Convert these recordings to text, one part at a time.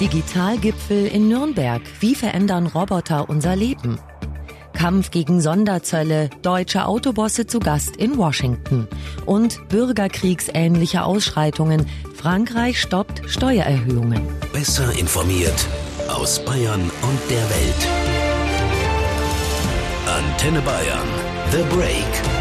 Digitalgipfel in Nürnberg. Wie verändern Roboter unser Leben? Kampf gegen Sonderzölle, deutsche Autobosse zu Gast in Washington. Und bürgerkriegsähnliche Ausschreitungen. Frankreich stoppt Steuererhöhungen. Besser informiert aus Bayern und der Welt. Antenne Bayern. The Break.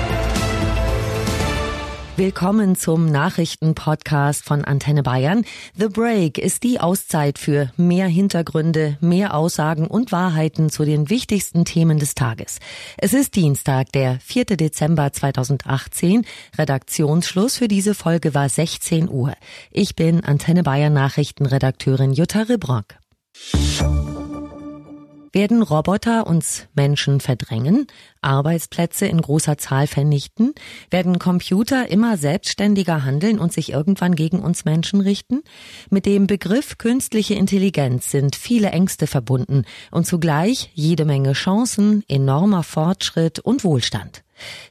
Willkommen zum Nachrichtenpodcast von Antenne Bayern. The Break ist die Auszeit für mehr Hintergründe, mehr Aussagen und Wahrheiten zu den wichtigsten Themen des Tages. Es ist Dienstag, der 4. Dezember 2018. Redaktionsschluss für diese Folge war 16 Uhr. Ich bin Antenne Bayern Nachrichtenredakteurin Jutta Ribrock. Werden Roboter uns Menschen verdrängen, Arbeitsplätze in großer Zahl vernichten? Werden Computer immer selbstständiger handeln und sich irgendwann gegen uns Menschen richten? Mit dem Begriff künstliche Intelligenz sind viele Ängste verbunden und zugleich jede Menge Chancen, enormer Fortschritt und Wohlstand.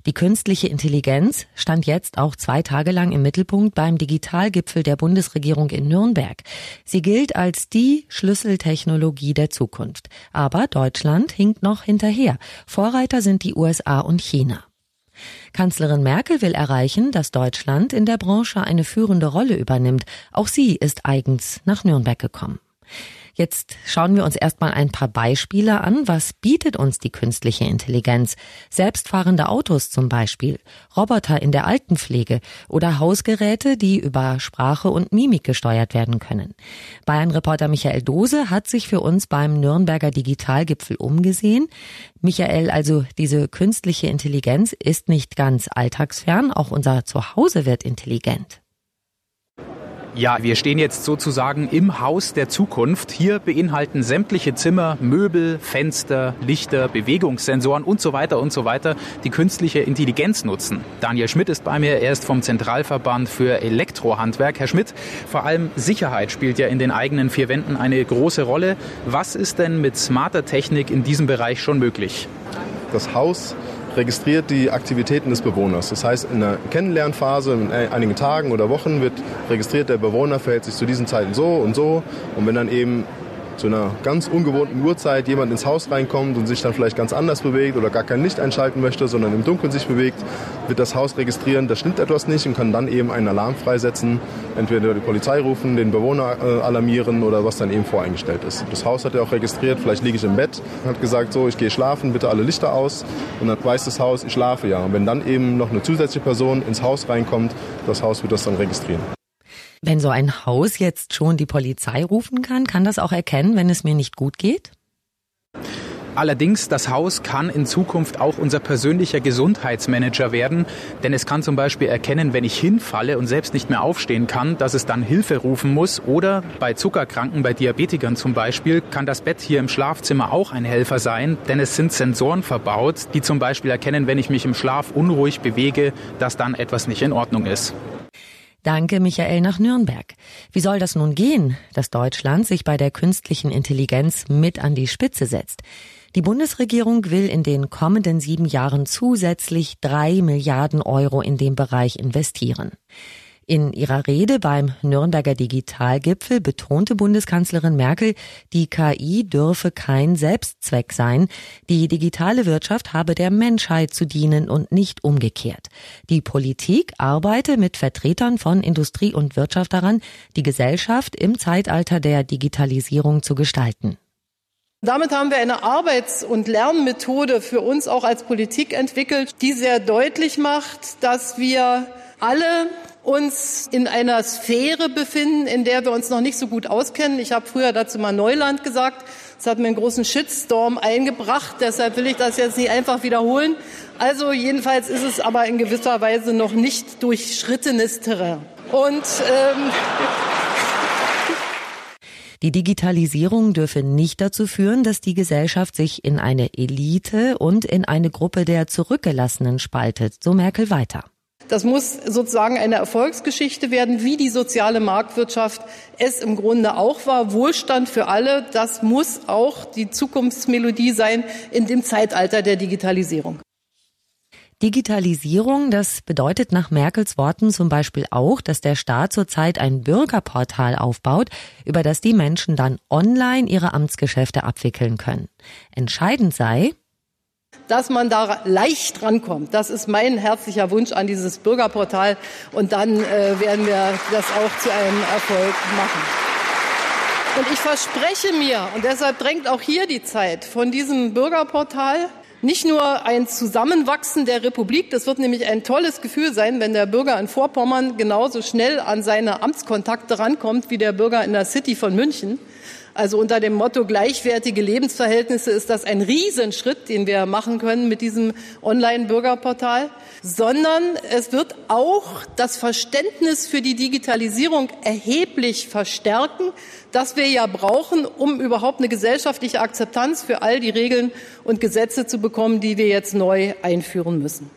Die künstliche Intelligenz stand jetzt auch zwei Tage lang im Mittelpunkt beim Digitalgipfel der Bundesregierung in Nürnberg. Sie gilt als die Schlüsseltechnologie der Zukunft. Aber Deutschland hinkt noch hinterher. Vorreiter sind die USA und China. Kanzlerin Merkel will erreichen, dass Deutschland in der Branche eine führende Rolle übernimmt. Auch sie ist eigens nach Nürnberg gekommen. Jetzt schauen wir uns erstmal ein paar Beispiele an. Was bietet uns die künstliche Intelligenz? Selbstfahrende Autos zum Beispiel, Roboter in der Altenpflege oder Hausgeräte, die über Sprache und Mimik gesteuert werden können. Bayern-Reporter Michael Dose hat sich für uns beim Nürnberger Digitalgipfel umgesehen. Michael, also diese künstliche Intelligenz ist nicht ganz alltagsfern, auch unser Zuhause wird intelligent. Ja, wir stehen jetzt sozusagen im Haus der Zukunft. Hier beinhalten sämtliche Zimmer, Möbel, Fenster, Lichter, Bewegungssensoren und so weiter und so weiter, die künstliche Intelligenz nutzen. Daniel Schmidt ist bei mir. Er ist vom Zentralverband für Elektrohandwerk. Herr Schmidt, vor allem Sicherheit spielt ja in den eigenen vier Wänden eine große Rolle. Was ist denn mit smarter Technik in diesem Bereich schon möglich? Das Haus registriert die Aktivitäten des Bewohners. Das heißt, in der Kennenlernphase, in einigen Tagen oder Wochen wird registriert, der Bewohner verhält sich zu diesen Zeiten so und so. Und wenn dann eben zu einer ganz ungewohnten Uhrzeit jemand ins Haus reinkommt und sich dann vielleicht ganz anders bewegt oder gar kein Licht einschalten möchte, sondern im Dunkeln sich bewegt, wird das Haus registrieren, da stimmt etwas nicht und kann dann eben einen Alarm freisetzen, entweder die Polizei rufen, den Bewohner äh, alarmieren oder was dann eben voreingestellt ist. Das Haus hat ja auch registriert, vielleicht liege ich im Bett, hat gesagt, so, ich gehe schlafen, bitte alle Lichter aus und dann weiß das Haus, ich schlafe ja. Und wenn dann eben noch eine zusätzliche Person ins Haus reinkommt, das Haus wird das dann registrieren. Wenn so ein Haus jetzt schon die Polizei rufen kann, kann das auch erkennen, wenn es mir nicht gut geht? Allerdings, das Haus kann in Zukunft auch unser persönlicher Gesundheitsmanager werden, denn es kann zum Beispiel erkennen, wenn ich hinfalle und selbst nicht mehr aufstehen kann, dass es dann Hilfe rufen muss. Oder bei Zuckerkranken, bei Diabetikern zum Beispiel, kann das Bett hier im Schlafzimmer auch ein Helfer sein, denn es sind Sensoren verbaut, die zum Beispiel erkennen, wenn ich mich im Schlaf unruhig bewege, dass dann etwas nicht in Ordnung ist. Danke, Michael, nach Nürnberg. Wie soll das nun gehen, dass Deutschland sich bei der künstlichen Intelligenz mit an die Spitze setzt? Die Bundesregierung will in den kommenden sieben Jahren zusätzlich drei Milliarden Euro in dem Bereich investieren. In ihrer Rede beim Nürnberger Digitalgipfel betonte Bundeskanzlerin Merkel, die KI dürfe kein Selbstzweck sein. Die digitale Wirtschaft habe der Menschheit zu dienen und nicht umgekehrt. Die Politik arbeite mit Vertretern von Industrie und Wirtschaft daran, die Gesellschaft im Zeitalter der Digitalisierung zu gestalten. Damit haben wir eine Arbeits- und Lernmethode für uns auch als Politik entwickelt, die sehr deutlich macht, dass wir alle uns in einer Sphäre befinden, in der wir uns noch nicht so gut auskennen. Ich habe früher dazu mal Neuland gesagt. Das hat mir einen großen Shitstorm eingebracht. Deshalb will ich das jetzt nicht einfach wiederholen. Also jedenfalls ist es aber in gewisser Weise noch nicht durchschrittenes Terrain. Und ähm, die Digitalisierung dürfe nicht dazu führen, dass die Gesellschaft sich in eine Elite und in eine Gruppe der Zurückgelassenen spaltet, so Merkel weiter. Das muss sozusagen eine Erfolgsgeschichte werden, wie die soziale Marktwirtschaft es im Grunde auch war. Wohlstand für alle, das muss auch die Zukunftsmelodie sein in dem Zeitalter der Digitalisierung. Digitalisierung, das bedeutet nach Merkels Worten zum Beispiel auch, dass der Staat zurzeit ein Bürgerportal aufbaut, über das die Menschen dann online ihre Amtsgeschäfte abwickeln können. Entscheidend sei, dass man da leicht rankommt. Das ist mein herzlicher Wunsch an dieses Bürgerportal. Und dann äh, werden wir das auch zu einem Erfolg machen. Und ich verspreche mir, und deshalb drängt auch hier die Zeit, von diesem Bürgerportal nicht nur ein Zusammenwachsen der Republik, das wird nämlich ein tolles Gefühl sein, wenn der Bürger in Vorpommern genauso schnell an seine Amtskontakte rankommt wie der Bürger in der City von München. Also unter dem Motto gleichwertige Lebensverhältnisse ist das ein Riesenschritt, den wir machen können mit diesem Online-Bürgerportal, sondern es wird auch das Verständnis für die Digitalisierung erheblich verstärken, das wir ja brauchen, um überhaupt eine gesellschaftliche Akzeptanz für all die Regeln und Gesetze zu bekommen, die wir jetzt neu einführen müssen.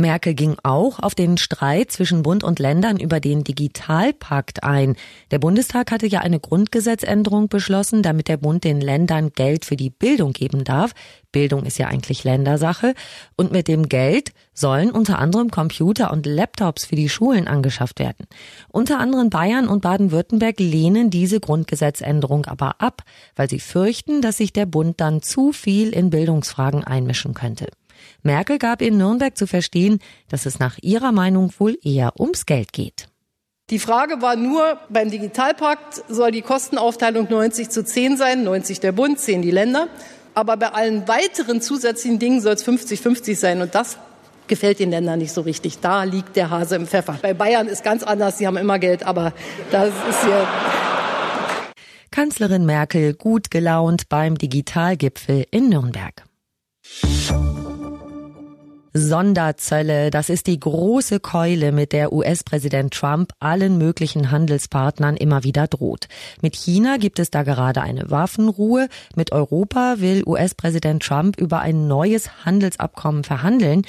Merkel ging auch auf den Streit zwischen Bund und Ländern über den Digitalpakt ein. Der Bundestag hatte ja eine Grundgesetzänderung beschlossen, damit der Bund den Ländern Geld für die Bildung geben darf. Bildung ist ja eigentlich Ländersache. Und mit dem Geld sollen unter anderem Computer und Laptops für die Schulen angeschafft werden. Unter anderem Bayern und Baden-Württemberg lehnen diese Grundgesetzänderung aber ab, weil sie fürchten, dass sich der Bund dann zu viel in Bildungsfragen einmischen könnte. Merkel gab in Nürnberg zu verstehen, dass es nach ihrer Meinung wohl eher ums Geld geht. Die Frage war nur, beim Digitalpakt soll die Kostenaufteilung 90 zu 10 sein, 90 der Bund, 10 die Länder. Aber bei allen weiteren zusätzlichen Dingen soll es 50-50 sein. Und das gefällt den Ländern nicht so richtig. Da liegt der Hase im Pfeffer. Bei Bayern ist ganz anders, sie haben immer Geld, aber das ist hier. Kanzlerin Merkel gut gelaunt beim Digitalgipfel in Nürnberg. Sonderzölle, das ist die große Keule, mit der US-Präsident Trump allen möglichen Handelspartnern immer wieder droht. Mit China gibt es da gerade eine Waffenruhe. Mit Europa will US-Präsident Trump über ein neues Handelsabkommen verhandeln.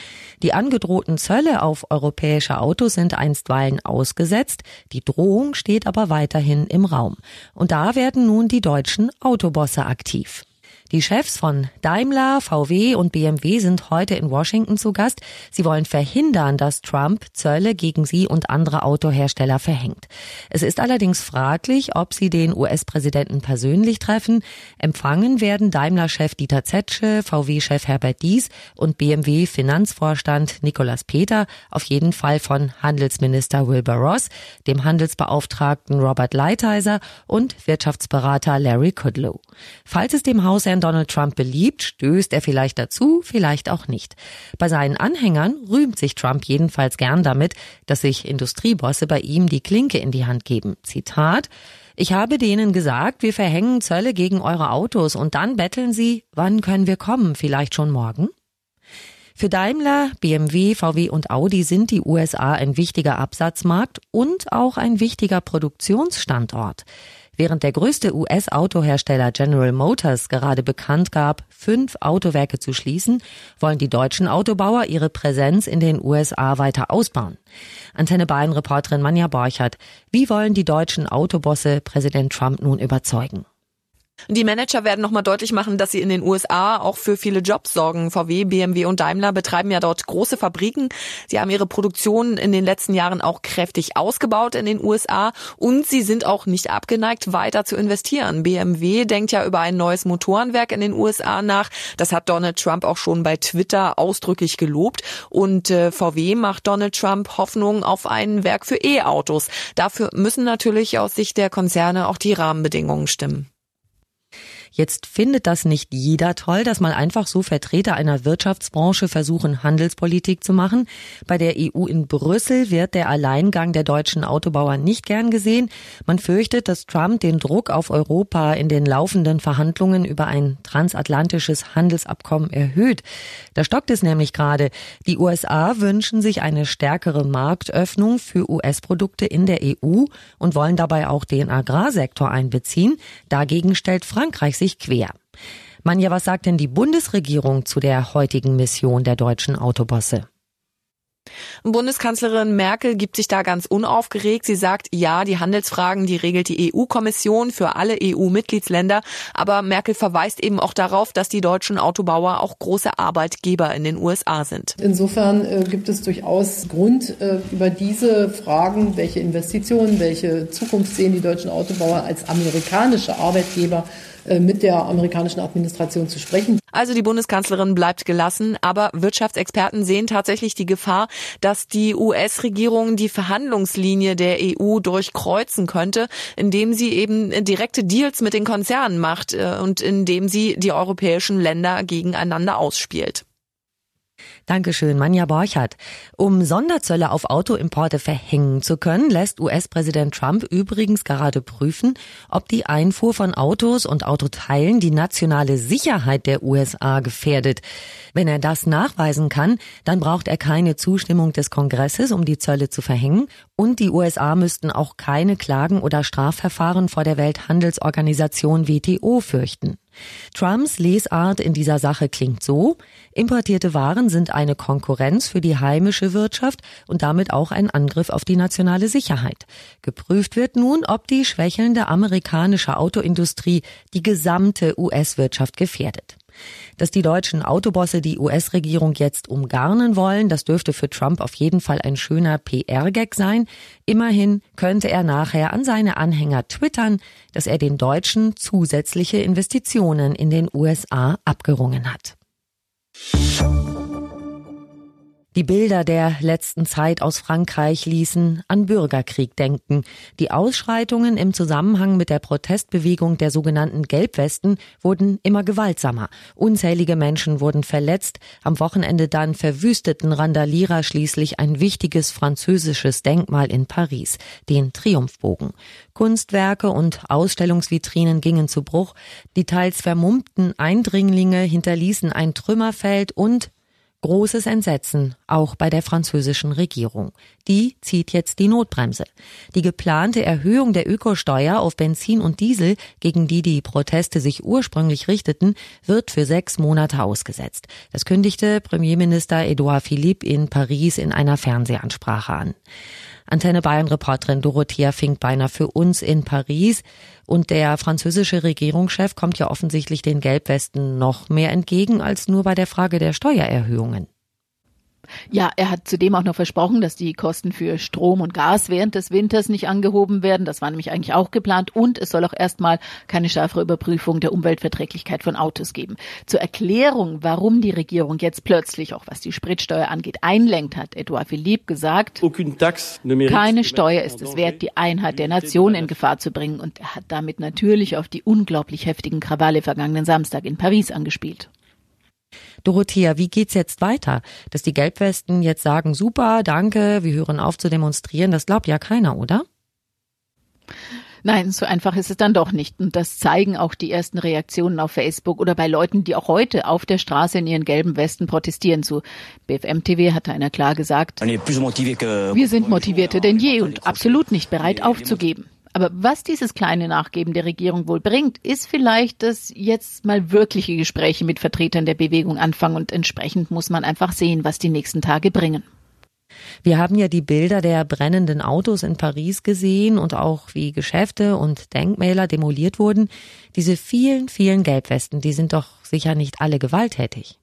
Die angedrohten Zölle auf europäische Autos sind einstweilen ausgesetzt. Die Drohung steht aber weiterhin im Raum. Und da werden nun die deutschen Autobosse aktiv. Die Chefs von Daimler, VW und BMW sind heute in Washington zu Gast. Sie wollen verhindern, dass Trump Zölle gegen sie und andere Autohersteller verhängt. Es ist allerdings fraglich, ob sie den US-Präsidenten persönlich treffen. Empfangen werden Daimler-Chef Dieter Zetsche, VW-Chef Herbert Dies und BMW-Finanzvorstand Nicolas Peter auf jeden Fall von Handelsminister Wilbur Ross, dem Handelsbeauftragten Robert Lighthizer und Wirtschaftsberater Larry Kudlow. Falls es dem Haus wenn Donald Trump beliebt, stößt er vielleicht dazu, vielleicht auch nicht. Bei seinen Anhängern rühmt sich Trump jedenfalls gern damit, dass sich Industriebosse bei ihm die Klinke in die Hand geben. Zitat ich habe denen gesagt, wir verhängen Zölle gegen eure Autos und dann betteln sie, wann können wir kommen, vielleicht schon morgen? Für Daimler, BMW, VW und Audi sind die USA ein wichtiger Absatzmarkt und auch ein wichtiger Produktionsstandort. Während der größte US-Autohersteller General Motors gerade bekannt gab, fünf Autowerke zu schließen, wollen die deutschen Autobauer ihre Präsenz in den USA weiter ausbauen. Antenne Bayern Reporterin Manja Borchert. Wie wollen die deutschen Autobosse Präsident Trump nun überzeugen? Die Manager werden nochmal deutlich machen, dass sie in den USA auch für viele Jobs sorgen. VW, BMW und Daimler betreiben ja dort große Fabriken. Sie haben ihre Produktion in den letzten Jahren auch kräftig ausgebaut in den USA und sie sind auch nicht abgeneigt, weiter zu investieren. BMW denkt ja über ein neues Motorenwerk in den USA nach. Das hat Donald Trump auch schon bei Twitter ausdrücklich gelobt. Und äh, VW macht Donald Trump Hoffnung auf ein Werk für E-Autos. Dafür müssen natürlich aus Sicht der Konzerne auch die Rahmenbedingungen stimmen. Jetzt findet das nicht jeder toll, dass mal einfach so Vertreter einer Wirtschaftsbranche versuchen, Handelspolitik zu machen. Bei der EU in Brüssel wird der Alleingang der deutschen Autobauer nicht gern gesehen. Man fürchtet, dass Trump den Druck auf Europa in den laufenden Verhandlungen über ein transatlantisches Handelsabkommen erhöht. Da stockt es nämlich gerade. Die USA wünschen sich eine stärkere Marktöffnung für US-Produkte in der EU und wollen dabei auch den Agrarsektor einbeziehen. Dagegen stellt Frankreich sich quer. Manja, was sagt denn die Bundesregierung zu der heutigen Mission der deutschen Autobosse? Bundeskanzlerin Merkel gibt sich da ganz unaufgeregt. Sie sagt, ja, die Handelsfragen, die regelt die EU-Kommission für alle EU-Mitgliedsländer. Aber Merkel verweist eben auch darauf, dass die deutschen Autobauer auch große Arbeitgeber in den USA sind. Insofern äh, gibt es durchaus Grund, äh, über diese Fragen, welche Investitionen, welche Zukunft sehen die deutschen Autobauer als amerikanische Arbeitgeber, mit der amerikanischen Administration zu sprechen. Also die Bundeskanzlerin bleibt gelassen, aber Wirtschaftsexperten sehen tatsächlich die Gefahr, dass die US-Regierung die Verhandlungslinie der EU durchkreuzen könnte, indem sie eben direkte Deals mit den Konzernen macht äh, und indem sie die europäischen Länder gegeneinander ausspielt. Dankeschön, Manja Borchardt. Um Sonderzölle auf Autoimporte verhängen zu können, lässt US-Präsident Trump übrigens gerade prüfen, ob die Einfuhr von Autos und Autoteilen die nationale Sicherheit der USA gefährdet. Wenn er das nachweisen kann, dann braucht er keine Zustimmung des Kongresses, um die Zölle zu verhängen, und die USA müssten auch keine Klagen oder Strafverfahren vor der Welthandelsorganisation WTO fürchten. Trumps Lesart in dieser Sache klingt so, importierte Waren sind eine Konkurrenz für die heimische Wirtschaft und damit auch ein Angriff auf die nationale Sicherheit. Geprüft wird nun, ob die schwächelnde amerikanische Autoindustrie die gesamte US-Wirtschaft gefährdet. Dass die deutschen Autobosse die US-Regierung jetzt umgarnen wollen, das dürfte für Trump auf jeden Fall ein schöner PR-Gag sein. Immerhin könnte er nachher an seine Anhänger twittern, dass er den Deutschen zusätzliche Investitionen in den USA abgerungen hat. Die Bilder der letzten Zeit aus Frankreich ließen an Bürgerkrieg denken. Die Ausschreitungen im Zusammenhang mit der Protestbewegung der sogenannten Gelbwesten wurden immer gewaltsamer. Unzählige Menschen wurden verletzt. Am Wochenende dann verwüsteten Randalierer schließlich ein wichtiges französisches Denkmal in Paris, den Triumphbogen. Kunstwerke und Ausstellungsvitrinen gingen zu Bruch. Die teils vermummten Eindringlinge hinterließen ein Trümmerfeld und Großes Entsetzen, auch bei der französischen Regierung. Die zieht jetzt die Notbremse. Die geplante Erhöhung der Ökosteuer auf Benzin und Diesel, gegen die die Proteste sich ursprünglich richteten, wird für sechs Monate ausgesetzt. Das kündigte Premierminister Edouard Philippe in Paris in einer Fernsehansprache an. Antenne Bayern Reporterin Dorothea Finkbeiner für uns in Paris. Und der französische Regierungschef kommt ja offensichtlich den Gelbwesten noch mehr entgegen als nur bei der Frage der Steuererhöhungen. Ja, er hat zudem auch noch versprochen, dass die Kosten für Strom und Gas während des Winters nicht angehoben werden. Das war nämlich eigentlich auch geplant. Und es soll auch erstmal keine schärfere Überprüfung der Umweltverträglichkeit von Autos geben. Zur Erklärung, warum die Regierung jetzt plötzlich, auch was die Spritsteuer angeht, einlenkt, hat Edouard Philippe gesagt, keine Steuer ist es wert, die Einheit der Nation in Gefahr zu bringen. Und er hat damit natürlich auf die unglaublich heftigen Krawalle vergangenen Samstag in Paris angespielt. Dorothea, wie geht's jetzt weiter? Dass die Gelbwesten jetzt sagen, super, danke, wir hören auf zu demonstrieren, das glaubt ja keiner, oder? Nein, so einfach ist es dann doch nicht. Und das zeigen auch die ersten Reaktionen auf Facebook oder bei Leuten, die auch heute auf der Straße in ihren gelben Westen protestieren. Zu BFM TV hat einer klar gesagt, wir sind motivierter denn je und absolut nicht bereit aufzugeben. Aber was dieses kleine Nachgeben der Regierung wohl bringt, ist vielleicht, dass jetzt mal wirkliche Gespräche mit Vertretern der Bewegung anfangen und entsprechend muss man einfach sehen, was die nächsten Tage bringen. Wir haben ja die Bilder der brennenden Autos in Paris gesehen und auch wie Geschäfte und Denkmäler demoliert wurden. Diese vielen, vielen Gelbwesten, die sind doch sicher nicht alle gewalttätig.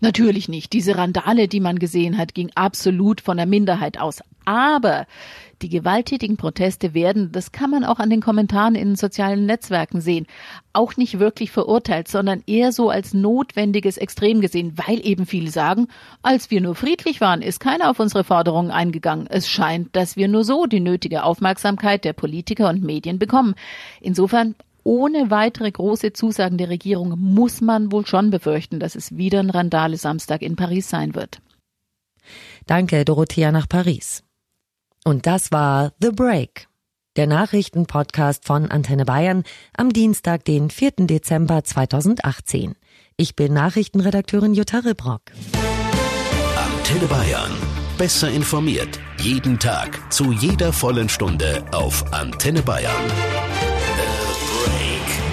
Natürlich nicht. Diese Randale, die man gesehen hat, ging absolut von der Minderheit aus. Aber die gewalttätigen Proteste werden, das kann man auch an den Kommentaren in den sozialen Netzwerken sehen, auch nicht wirklich verurteilt, sondern eher so als notwendiges Extrem gesehen, weil eben viele sagen, als wir nur friedlich waren, ist keiner auf unsere Forderungen eingegangen. Es scheint, dass wir nur so die nötige Aufmerksamkeit der Politiker und Medien bekommen. Insofern ohne weitere große Zusagen der Regierung muss man wohl schon befürchten, dass es wieder ein Randale Samstag in Paris sein wird. Danke, Dorothea nach Paris. Und das war The Break, der Nachrichtenpodcast von Antenne Bayern am Dienstag, den 4. Dezember 2018. Ich bin Nachrichtenredakteurin Jutta Ribrock. Antenne Bayern. Besser informiert. Jeden Tag. Zu jeder vollen Stunde auf Antenne Bayern.